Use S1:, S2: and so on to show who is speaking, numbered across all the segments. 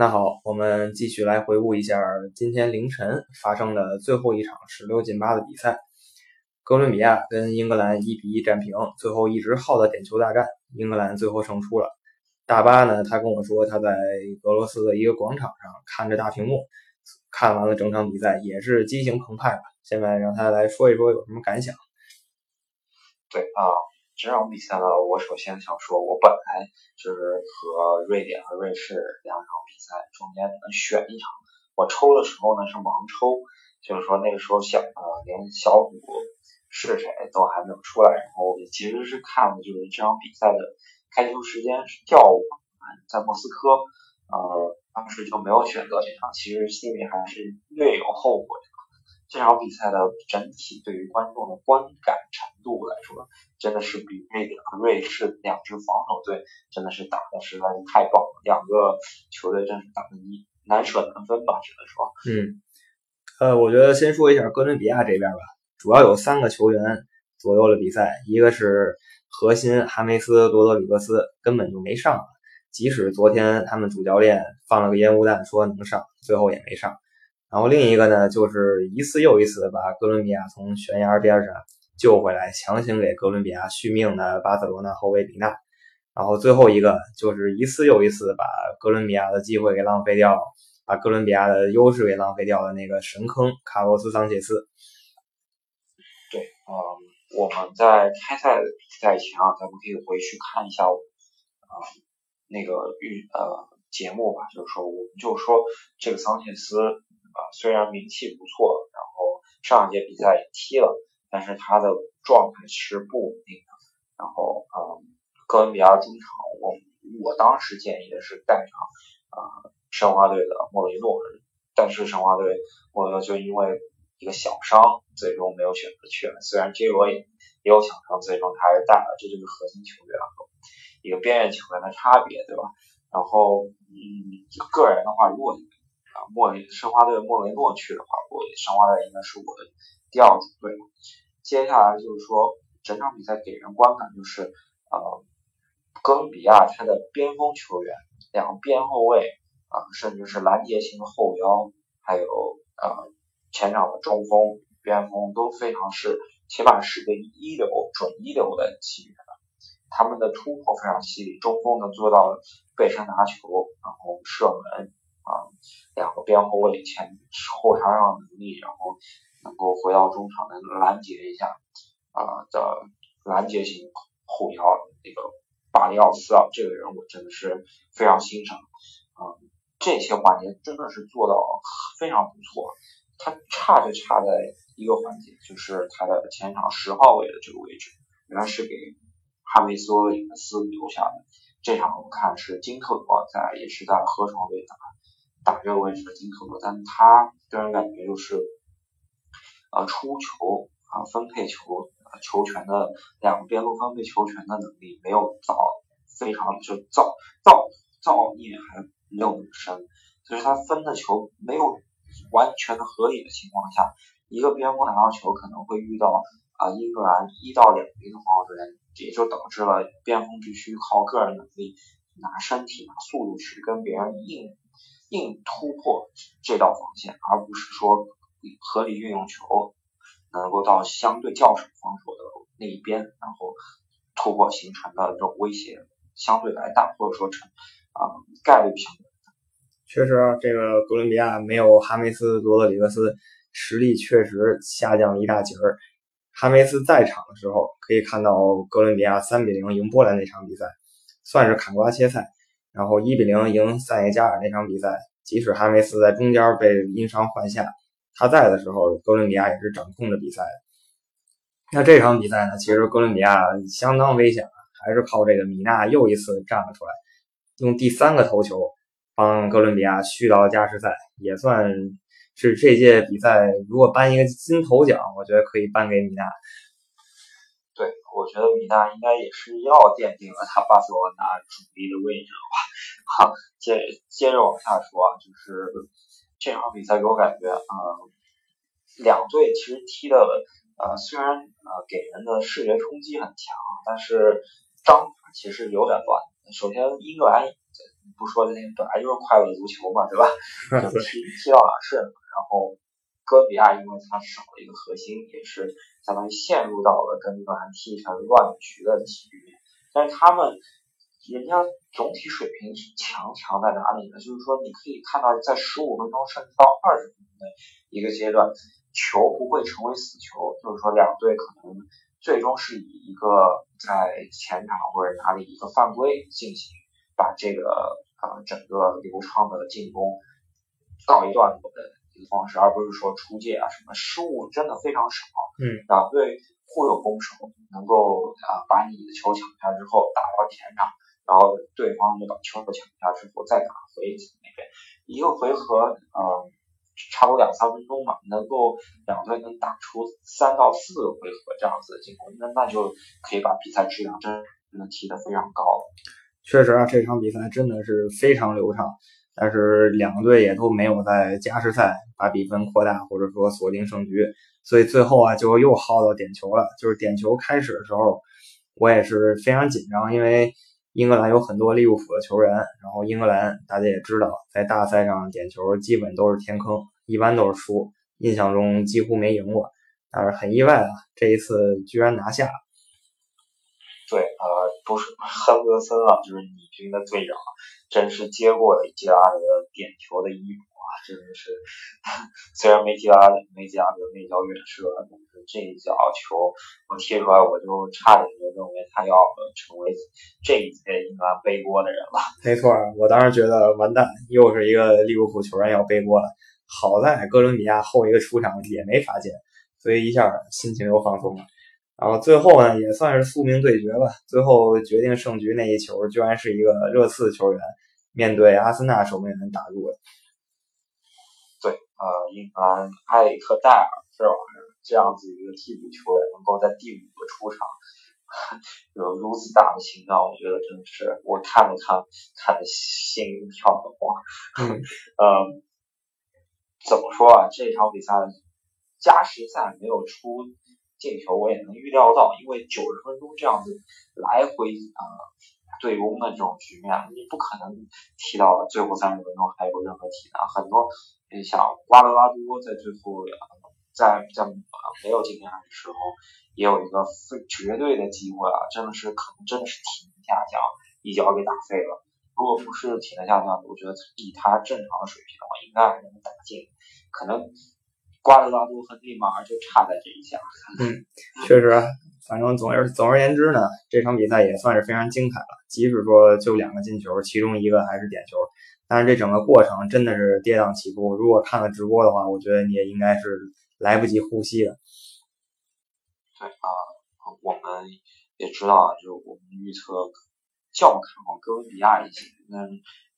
S1: 那好，我们继续来回顾一下今天凌晨发生的最后一场十六进八的比赛。哥伦比亚跟英格兰一比一战平，最后一直耗到点球大战，英格兰最后胜出了。大巴呢，他跟我说他在俄罗斯的一个广场上看着大屏幕，看完了整场比赛，也是激情澎湃吧。现在让他来说一说有什么感想。
S2: 对啊。这场比赛呢，我首先想说，我本来就是和瑞典和瑞士两场比赛中间能选一场。我抽的时候呢是盲抽，就是说那个时候小呃连小组是谁都还没有出来，然后其实是看的就是这场比赛的开球时间是调在莫斯科，呃当时就没有选择这场，其实心里还是略有后悔。这场比赛的整体对于观众的观感程度来说，真的是比瑞典和瑞士两支防守队真的是打的实在是太棒了，两个球队真是打的你难舍难分吧，只能说。
S1: 嗯，呃，我觉得先说一下哥伦比亚这边吧，主要有三个球员左右了比赛，一个是核心哈梅斯罗德里格斯根本就没上，即使昨天他们主教练放了个烟雾弹说能上，最后也没上。然后另一个呢，就是一次又一次把哥伦比亚从悬崖边上救回来，强行给哥伦比亚续命的巴塞罗那后卫比纳。然后最后一个就是一次又一次把哥伦比亚的机会给浪费掉，把哥伦比亚的优势给浪费掉的那个神坑卡洛斯桑切斯。
S2: 对，嗯，我们在开赛比赛前啊，咱们可以回去看一下啊那个预呃节目吧，就是说我们就说这个桑切斯。啊，虽然名气不错，然后上一届比赛也踢了，但是他的状态是不稳定的。然后，嗯，哥伦比亚中场，我我当时建议的是带上啊申花队的莫雷诺，但是申花队莫雷诺就因为一个小伤，最终没有选择去了。虽然 J 罗也也有小伤，最终他还是带了，这就是核心球员和一个边缘球员的差别，对吧？然后，嗯，个人的话，如果莫雷申花队莫雷诺去的话，我申花队应该是我的第二主队。接下来就是说，整场比赛给人观感就是，呃，哥伦比亚他的边锋球员，两个边后卫啊，甚至是拦截型的后腰，还有呃前场的中锋、边锋都非常是，起码是个一流、准一流的级别的。他们的突破非常犀利，中锋能做到背身拿球，然后射门。啊，两个边后卫前后插上能力，然后能够回到中场能拦截一下啊的拦截型后腰那个巴里奥斯啊，这个人我真的是非常欣赏啊，这些环节真的是做到非常不错。他差就差在一个环节，就是他的前场十号位的这个位置，原来是给哈梅斯·里克斯留下的。这场我看是金特罗在，也是在河床队打。打这个位置的金特罗，但他个人感觉就是，呃，出球啊，分配球球权的两个边路分配球权的能力没有造非常就造造造孽还没有那么深，所以他分的球没有完全的合理的情况下，一个边锋拿到球可能会遇到啊英格兰一到两名的防守队员，也就导致了边锋必须靠个人能力拿身体拿速度去跟别人硬。硬突破这道防线，而不是说合理运用球，能够到相对较少防守的那一边，然后突破形成的这种威胁相对来大，或者说成啊概率相对大。
S1: 确实，这个哥伦比亚没有哈梅斯·罗德里格斯，实力确实下降了一大截儿。哈梅斯在场的时候，可以看到哥伦比亚三比零赢波兰那场比赛，算是砍瓜切菜。然后一比零赢塞内加尔那场比赛，即使哈梅斯在中间被因伤换下，他在的时候，哥伦比亚也是掌控着比赛。那这场比赛呢，其实哥伦比亚相当危险，还是靠这个米纳又一次站了出来，用第三个头球帮哥伦比亚续到了加时赛，也算是这届比赛如果颁一个金头奖，我觉得可以颁给米纳。
S2: 对，我觉得米纳应该也是要奠定了他巴塞罗那主力的位置了 吧。好，接接着往下说啊，就是这场比赛给我感觉，嗯，两队其实踢的，呃，虽然呃给人的视觉冲击很强，但是章法其实有点乱。首先，英格兰不说那本来就是快乐足球嘛，对吧？踢踢到哪是哪。然后哥伦比亚因为它少了一个核心，也是相当于陷入到了跟英格兰踢成乱局的局面。但是他们人家总体水平强强在哪里呢？就是说你可以看到在十五分钟甚至到二十分钟的一个阶段，球不会成为死球，就是说两队可能。最终是以一个在前场或者哪里一个犯规进行，把这个呃整个流畅的进攻告一段落的一个方式，而不是说出界啊什么失误真的非常少。
S1: 嗯，
S2: 两队互有攻守，能够啊把你的球抢下之后打到前场，然后对方就把球抢下之后再打回那边，一个回合嗯。差不多两三分钟吧，能够两队能打出三到四个回合这样子的进攻，那那就可以把比赛质量真的提得非常高了。
S1: 确实啊，这场比赛真的是非常流畅，但是两队也都没有在加时赛把比分扩大或者说锁定胜局，所以最后啊就又耗到点球了。就是点球开始的时候，我也是非常紧张，因为英格兰有很多利物浦的球员，然后英格兰大家也知道，在大赛上点球基本都是天坑。一般都是输，印象中几乎没赢过，但是很意外啊，这一次居然拿下。
S2: 对，呃，不是 亨德森啊，就是你军的队长，真是接过了吉拉德点球的衣服啊，真的是，虽然没吉拉没吉拉德那脚远射，但是这一脚球我踢出来，我就差点认为他要成为这一届英格兰背锅的人了。
S1: 没错，我当时觉得完蛋，又是一个利物浦球员要背锅了。好在哥伦比亚后一个出场也没罚进，所以一下心情又放松了。然后最后呢，也算是宿命对决吧。最后决定胜局那一球，居然是一个热刺球员面对阿森纳守门员打入的。
S2: 对，呃，英格兰埃里克戴尔这玩意儿，这样子一个替补球员能够在第五个出场，有如此大的心脏，我觉得真的是我看了看看的心跳的慌。
S1: 嗯，
S2: 嗯。怎么说啊？这场比赛加时赛没有出进球，我也能预料到，因为九十分钟这样子来回啊对攻的这种局面，你不可能踢到最后三十分钟还有任何体能。很多你想瓜德拉多在最后在在没有进来的时候，也有一个非绝对的机会啊，真的是可能真的是体能下降，一脚给打废了。如果不是体能下降，我觉得以他正常的水平的话，应该还能打进。可能瓜德拉多和内马尔就差在这一下。
S1: 嗯，确实，反正总而总而言之呢，这场比赛也算是非常精彩了。即使说就两个进球，其中一个还是点球，但是这整个过程真的是跌宕起伏。如果看了直播的话，我觉得你也应该是来不及呼吸的。
S2: 对啊，我们也知道，就我们预测。较看好哥伦比亚一些，那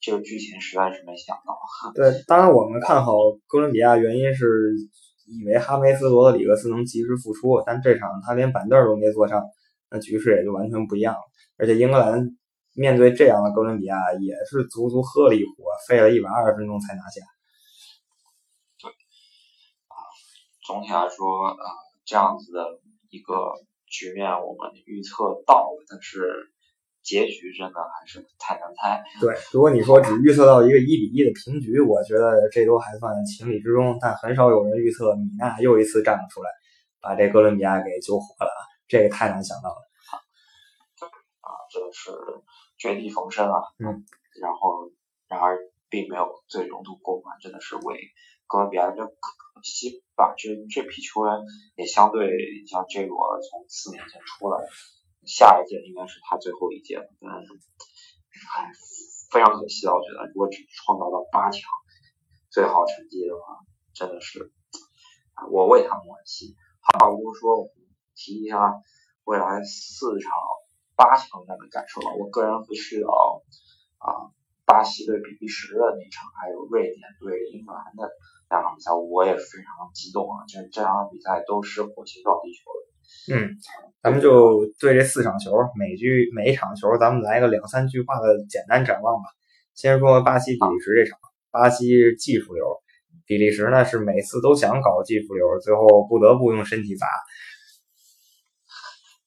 S2: 这个剧情实在是没想到。
S1: 对，当然我们看好哥伦比亚，原因是以为哈梅斯罗德里格斯能及时复出，但这场他连板凳都没坐上，那局势也就完全不一样了。而且英格兰面对这样的哥伦比亚，也是足足喝了一壶，费了一百二十分钟才拿下。
S2: 总体来说，呃，这样子的一个局面我们预测到了，但是。结局真的还是太难猜。
S1: 对，如果你说只预测到一个一比一的平局，我觉得这都还算情理之中。但很少有人预测米娜又一次站了出来，把这哥伦比亚给救活了，这个太难想到了。
S2: 啊，真的是绝地逢生啊！
S1: 嗯，
S2: 然后然而并没有最终度过关，真的是为哥伦比亚这可惜吧？这这批球员也相对像这个从四年前出来。下一届应该是他最后一届了，但是，唉，非常可惜啊！我觉得如果只创造到八强最好成绩的话，真的是，我为他们惋惜。好，如果说我们提一下未来四场八强战的感受吧，我个人会去到啊，巴西对比利时的那场，还有瑞典对英格兰的两场比赛，我也非常激动啊！这这两场比赛都是火星撞地球的。
S1: 嗯，咱们就对这四场球，每局每一场球，咱们来个两三句话的简单展望吧。先说巴西比利时这场，巴西技术流，比利时呢是每次都想搞技术流，最后不得不用身体砸。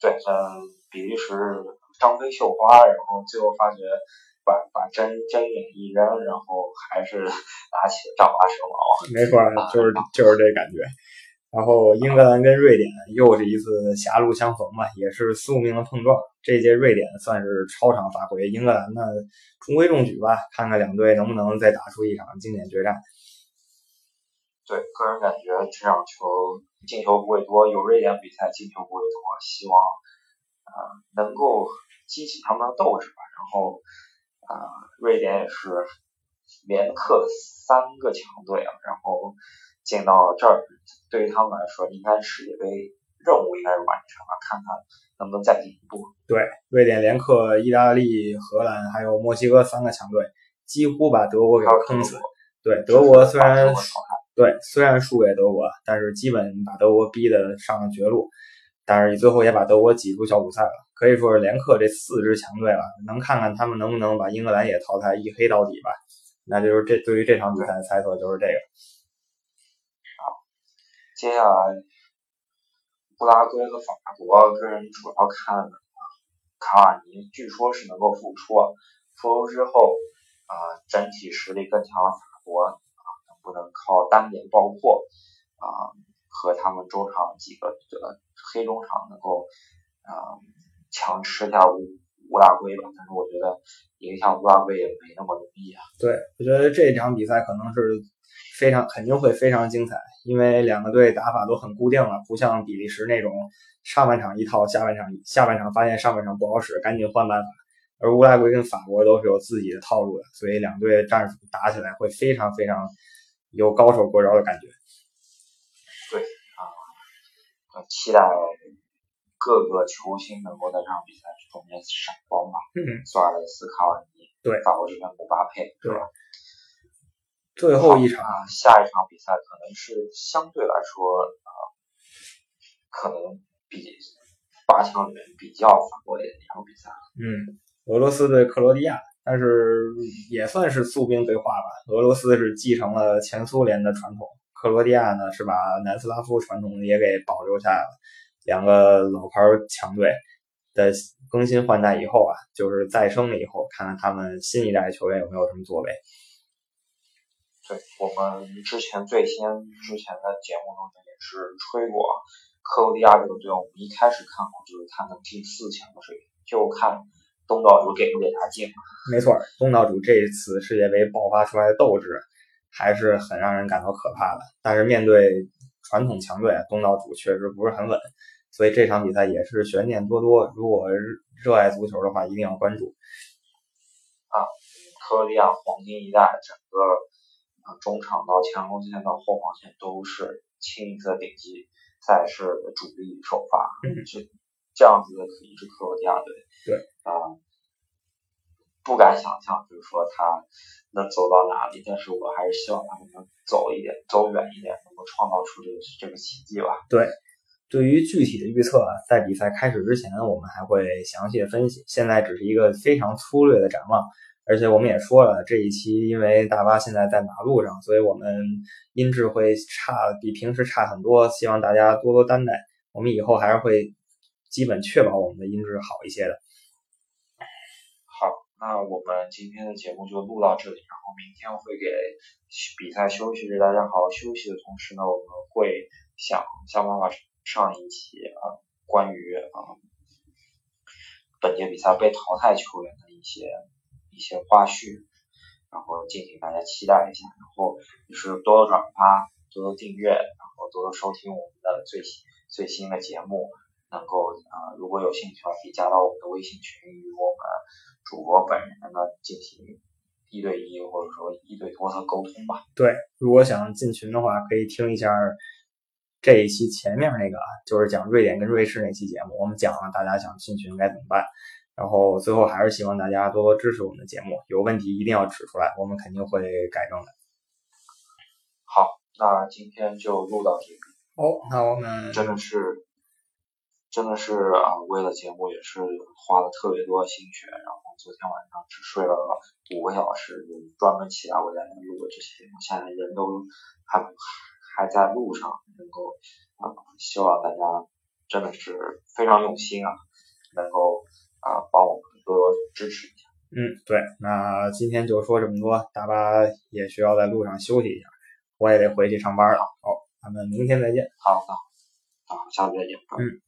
S2: 对，嗯，比利时张飞绣花，然后最后发觉把把针针眼一扔，然后还是拿起了丈八蛇矛。
S1: 没错，就是就是这感觉。然后英格兰跟瑞典又是一次狭路相逢嘛，也是宿命的碰撞。这届瑞典算是超常发挥，英格兰呢中规中矩吧，看看两队能不能再打出一场经典决战。
S2: 对，个人感觉这场球进球不会多，有瑞典比赛进球不会多，希望啊能够激起他们的斗志吧。然后啊，瑞典也是连克三个强队啊，然后。进到这儿，对于他们来说，应该世界杯任务应该是完成了，看看能不能再进一步。
S1: 对，瑞典连克意大利、荷兰还有墨西哥三个强队，几乎把德国给坑死。对，德国虽然对虽然输给德国，但是基本把德国逼得上了绝路，但是最后也把德国挤出小组赛了，可以说是连克这四支强队了。能看看他们能不能把英格兰也淘汰，一黑到底吧？那就是这对于这场比赛的猜测就是这个。
S2: 好接下来，乌拉圭和法国，个人主要看的卡瓦尼，据说是能够复出，复出之后，啊，整体实力更强的法国，啊，能不能靠单点爆破，啊，和他们中场几个这个黑中场能够，啊，强吃下乌乌拉圭吧？但是我觉得影响乌拉圭也没那么容易啊。
S1: 对，我觉得这场比赛可能是。非常肯定会非常精彩，因为两个队打法都很固定了，不像比利时那种上半场一套，下半场下半场发现上半场不好使，赶紧换办法。而乌拉圭跟法国都是有自己的套路的，所以两队战术打起来会非常非常有高手过招的感觉。
S2: 对啊，期待各个球星能够在这场比赛中间闪光吧。
S1: 嗯，
S2: 索尔雷斯、卡瓦尼，
S1: 对，
S2: 法国这边姆巴佩，
S1: 对吧？最后一场，
S2: 下一场比赛可能是相对来说啊，可能比八强里面比较反过的一场比赛。
S1: 嗯，俄罗斯对克罗地亚，但是也算是宿兵对话吧。俄罗斯是继承了前苏联的传统，克罗地亚呢是把南斯拉夫传统也给保留下来了。两个老牌强队的更新换代以后啊，就是再生了以后，看看他们新一代球员有没有什么作为。
S2: 对我们之前最先之前的节目中也是吹过克罗地亚这个队，我们一开始看好就是他能进四强的水平，就看东道主给不给他进。
S1: 没错，东道主这一次世界杯爆发出来的斗志还是很让人感到可怕的。但是面对传统强队，东道主确实不是很稳，所以这场比赛也是悬念多多。如果热爱足球的话，一定要关注。
S2: 啊，克罗地亚黄金一代，整个。啊，中场到前锋线到后防线都是清一色顶级赛事的主力首发，是这样子的一支克罗地亚队。
S1: 对
S2: 啊，不敢想象，就是说他能走到哪里，但是我还是希望他们能走一点，走远一点，能够创造出这个这个奇迹吧。
S1: 对，对于具体的预测，在比赛开始之前，我们还会详细的分析，现在只是一个非常粗略的展望。而且我们也说了，这一期因为大巴现在在马路上，所以我们音质会差，比平时差很多。希望大家多多担待，我们以后还是会基本确保我们的音质好一些的。
S2: 那我们今天的节目就录到这里，然后明天会给比赛休息，日，大家好好休息的同时呢，我们会想想办法上一期啊，关于啊本届比赛被淘汰球员的一些。一些花絮，然后敬请大家期待一下，然后就是多多转发，多多订阅，然后多多收听我们的最新最新的节目，能够啊如果有兴趣的话，可以加到我们的微信群，与我们主播本人呢进行一对一或者说一对多的沟通吧。
S1: 对，如果想进群的话，可以听一下这一期前面那个，就是讲瑞典跟瑞士那期节目，我们讲了大家想进群该怎么办。然后最后还是希望大家多多支持我们的节目，有问题一定要指出来，我们肯定会改正的。
S2: 好，那今天就录到这里。
S1: 哦，那我们
S2: 真的是，真的是啊，为了节目也是花了特别多的心血，然后昨天晚上只睡了五个小时，就专门起来为大家录的这些我，现在人都还还在路上，能够啊，希望大家真的是非常用心啊，能够。啊，帮我们多多支持一下。
S1: 嗯，对，那今天就说这么多，大巴也需要在路上休息一下，我也得回去上班了。好，咱们明天再见。
S2: 好，好，好，下次再见。
S1: 嗯。